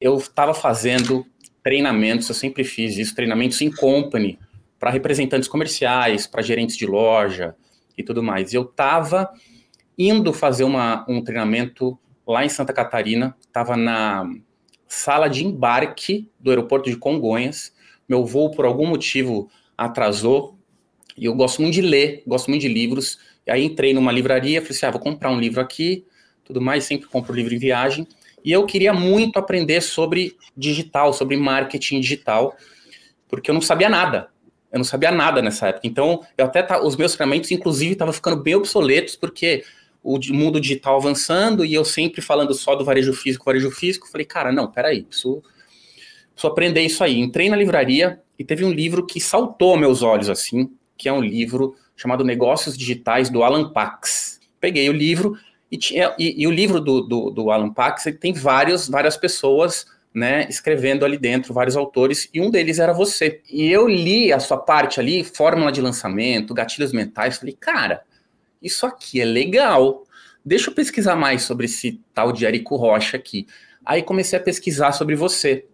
eu estava fazendo treinamentos, eu sempre fiz isso, treinamentos em company, para representantes comerciais, para gerentes de loja e tudo mais. Eu estava indo fazer uma, um treinamento lá em Santa Catarina, estava na sala de embarque do aeroporto de Congonhas. Meu voo, por algum motivo, atrasou. E eu gosto muito de ler, gosto muito de livros. E aí entrei numa livraria, falei assim: ah, vou comprar um livro aqui, tudo mais, sempre compro livro em viagem. E eu queria muito aprender sobre digital, sobre marketing digital, porque eu não sabia nada. Eu não sabia nada nessa época. Então, eu até tá, os meus treinamentos, inclusive, estavam ficando bem obsoletos, porque o mundo digital avançando e eu sempre falando só do varejo físico, varejo físico. Falei, cara, não, peraí, preciso, preciso aprender isso aí. Entrei na livraria e teve um livro que saltou meus olhos assim, que é um livro chamado Negócios Digitais do Alan Pax. Peguei o livro e, tinha, e, e o livro do, do, do Alan Pax tem vários, várias pessoas né, escrevendo ali dentro, vários autores, e um deles era você. E eu li a sua parte ali, fórmula de lançamento, gatilhos mentais, falei, cara, isso aqui é legal. Deixa eu pesquisar mais sobre esse tal de Érico Rocha aqui. Aí comecei a pesquisar sobre você.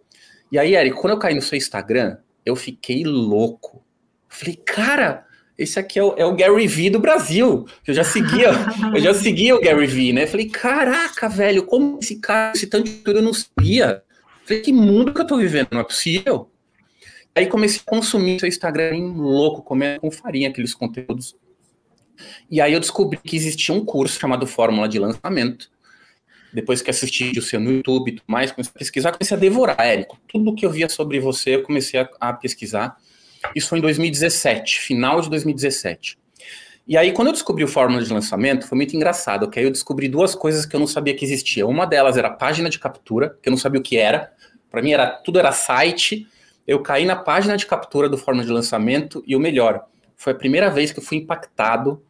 E aí, Érico, quando eu caí no seu Instagram, eu fiquei louco. Falei, cara, esse aqui é o, é o Gary Vee do Brasil. Eu já seguia, eu já seguia o Gary Vee, né? Falei, caraca, velho, como esse cara, esse tanto de tudo eu não sabia. Falei, que mundo que eu tô vivendo, não é possível. Aí comecei a consumir seu Instagram louco, comendo com farinha aqueles conteúdos. E aí eu descobri que existia um curso chamado Fórmula de Lançamento. Depois que assisti o seu no YouTube e tudo mais, comecei a pesquisar, comecei a devorar, Érico. Tudo que eu via sobre você, eu comecei a, a pesquisar. Isso foi em 2017, final de 2017. E aí, quando eu descobri o Fórmula de Lançamento, foi muito engraçado, porque aí eu descobri duas coisas que eu não sabia que existia. Uma delas era a página de captura, que eu não sabia o que era. Para mim, era tudo era site. Eu caí na página de captura do Fórmula de Lançamento e o melhor, foi a primeira vez que eu fui impactado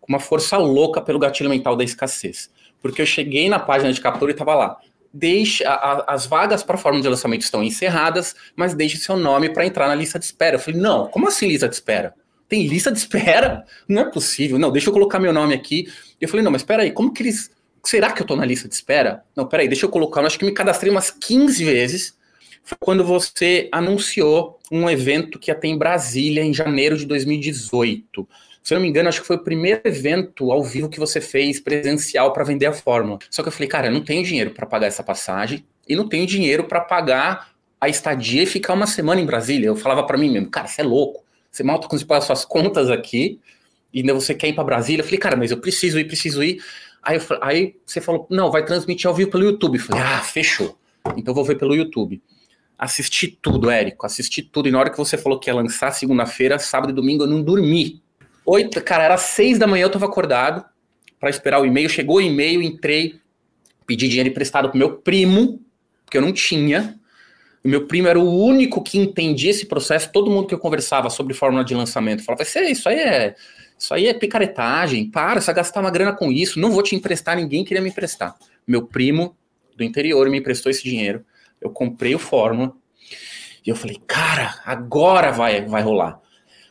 com uma força louca pelo gatilho mental da escassez. Porque eu cheguei na página de captura e estava lá. Deixe, a, as vagas para forma de lançamento estão encerradas, mas deixe seu nome para entrar na lista de espera. Eu falei, não, como assim lista de espera? Tem lista de espera? Não é possível. Não, deixa eu colocar meu nome aqui. Eu falei, não, mas espera aí, como que eles... Será que eu estou na lista de espera? Não, peraí, deixa eu colocar. Eu acho que me cadastrei umas 15 vezes. Foi quando você anunciou um evento que ia ter em Brasília em janeiro de 2018. Se eu não me engano, acho que foi o primeiro evento ao vivo que você fez presencial para vender a fórmula. Só que eu falei, cara, eu não tenho dinheiro para pagar essa passagem e não tenho dinheiro para pagar a estadia e ficar uma semana em Brasília. Eu falava para mim mesmo, cara, você é louco. Você mal tá conseguindo pagar suas contas aqui e ainda você quer ir para Brasília. Eu falei, cara, mas eu preciso ir, preciso ir. Aí, eu, aí você falou, não, vai transmitir ao vivo pelo YouTube. Eu falei, ah, fechou. Então vou ver pelo YouTube. Assisti tudo, Érico, assisti tudo. E na hora que você falou que ia lançar segunda-feira, sábado e domingo, eu não dormi. Oito, cara, era seis da manhã, eu tava acordado para esperar o e-mail. Chegou o e-mail, entrei, pedi dinheiro emprestado pro meu primo, porque eu não tinha. O meu primo era o único que entendia esse processo. Todo mundo que eu conversava sobre fórmula de lançamento falava: Isso aí é. Isso aí é picaretagem, para, você vai gastar uma grana com isso, não vou te emprestar, ninguém queria me emprestar. Meu primo do interior me emprestou esse dinheiro, eu comprei o Fórmula, e eu falei, cara, agora vai, vai rolar.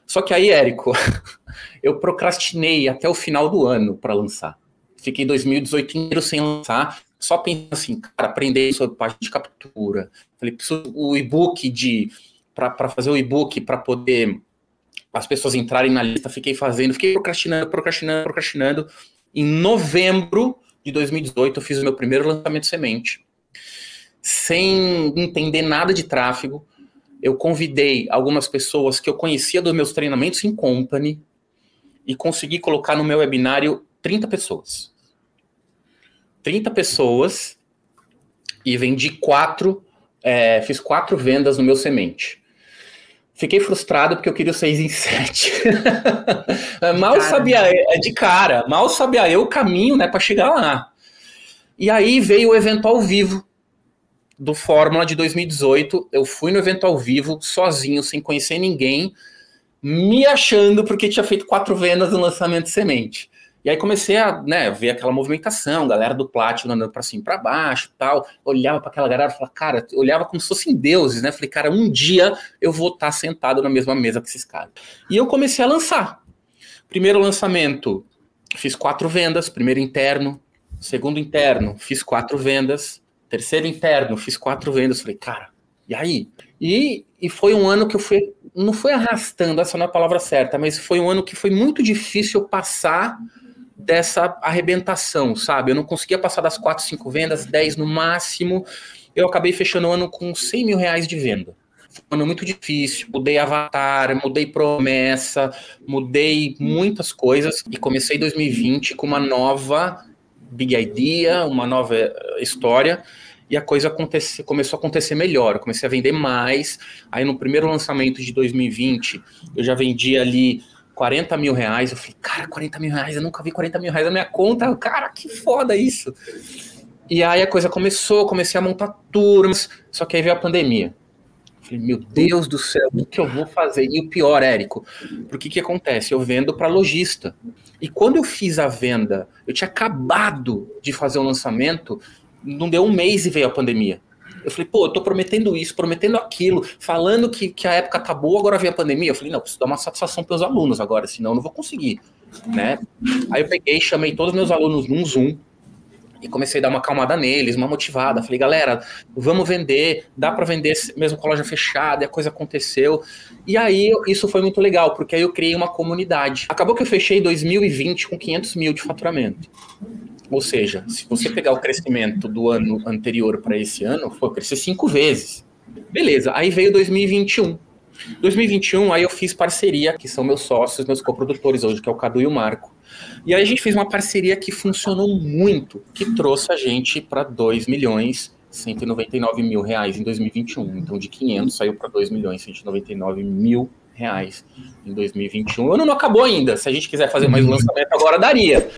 Só que aí, Érico, eu procrastinei até o final do ano para lançar. Fiquei 2018 inteiro sem lançar, só pensando assim, cara, aprender sobre página de captura. Falei, preciso o e-book de para fazer o e-book para poder as pessoas entrarem na lista, fiquei fazendo, fiquei procrastinando, procrastinando, procrastinando. Em novembro de 2018, eu fiz o meu primeiro lançamento semente. Sem entender nada de tráfego, eu convidei algumas pessoas que eu conhecia dos meus treinamentos em company e consegui colocar no meu webinário 30 pessoas. 30 pessoas e vendi quatro, é, fiz quatro vendas no meu semente. Fiquei frustrado porque eu queria o 6 em 7. mal cara. sabia é de cara, mal sabia eu o caminho, né, para chegar lá. E aí veio o evento ao vivo do Fórmula de 2018. Eu fui no evento ao vivo, sozinho, sem conhecer ninguém, me achando porque tinha feito quatro vendas no lançamento de semente. E aí comecei a né, ver aquela movimentação, galera do Platinum andando para cima e para baixo tal. Olhava para aquela galera e falava, cara, olhava como se fossem deuses, né? Falei, cara, um dia eu vou estar tá sentado na mesma mesa que esses caras. E eu comecei a lançar. Primeiro lançamento, fiz quatro vendas, primeiro interno, segundo interno, fiz quatro vendas, Terceiro interno, fiz quatro vendas. Falei, cara, e aí? E, e foi um ano que eu fui, não foi arrastando, essa não é a palavra certa, mas foi um ano que foi muito difícil passar dessa arrebentação, sabe? Eu não conseguia passar das quatro, cinco vendas, dez no máximo. Eu acabei fechando o ano com 100 mil reais de venda. Foi um ano muito difícil. Mudei avatar, mudei promessa, mudei muitas coisas e comecei 2020 com uma nova big idea, uma nova história e a coisa acontece, começou a acontecer melhor. Eu comecei a vender mais. Aí no primeiro lançamento de 2020, eu já vendi ali 40 mil reais. Eu falei, cara, 40 mil reais, eu nunca vi 40 mil reais na minha conta. Cara, que foda isso. E aí a coisa começou, comecei a montar turmas, só que aí veio a pandemia. Falei, meu Deus do céu, o que eu vou fazer? E o pior, Érico, porque que acontece? Eu vendo para lojista. E quando eu fiz a venda, eu tinha acabado de fazer o lançamento, não deu um mês e veio a pandemia. Eu falei, pô, eu tô prometendo isso, prometendo aquilo, falando que, que a época tá boa, agora veio a pandemia. Eu falei, não, preciso dar uma satisfação para os alunos agora, senão eu não vou conseguir, né? Aí eu peguei, chamei todos os meus alunos num Zoom e comecei a dar uma calmada neles, uma motivada. Falei, galera, vamos vender, dá para vender mesmo com a loja fechada, e a coisa aconteceu. E aí isso foi muito legal, porque aí eu criei uma comunidade. Acabou que eu fechei 2020 com 500 mil de faturamento. Ou seja, se você pegar o crescimento do ano anterior para esse ano, foi crescer cinco vezes. Beleza, aí veio 2021. 2021, aí eu fiz parceria, que são meus sócios, meus coprodutores hoje, que é o Cadu e o Marco. E aí a gente fez uma parceria que funcionou muito, que trouxe a gente para 2 milhões 199 mil reais em 2021. Então de 500 saiu para 2 milhões 199 mil reais em 2021. O ano não acabou ainda. Se a gente quiser fazer mais um lançamento agora, daria.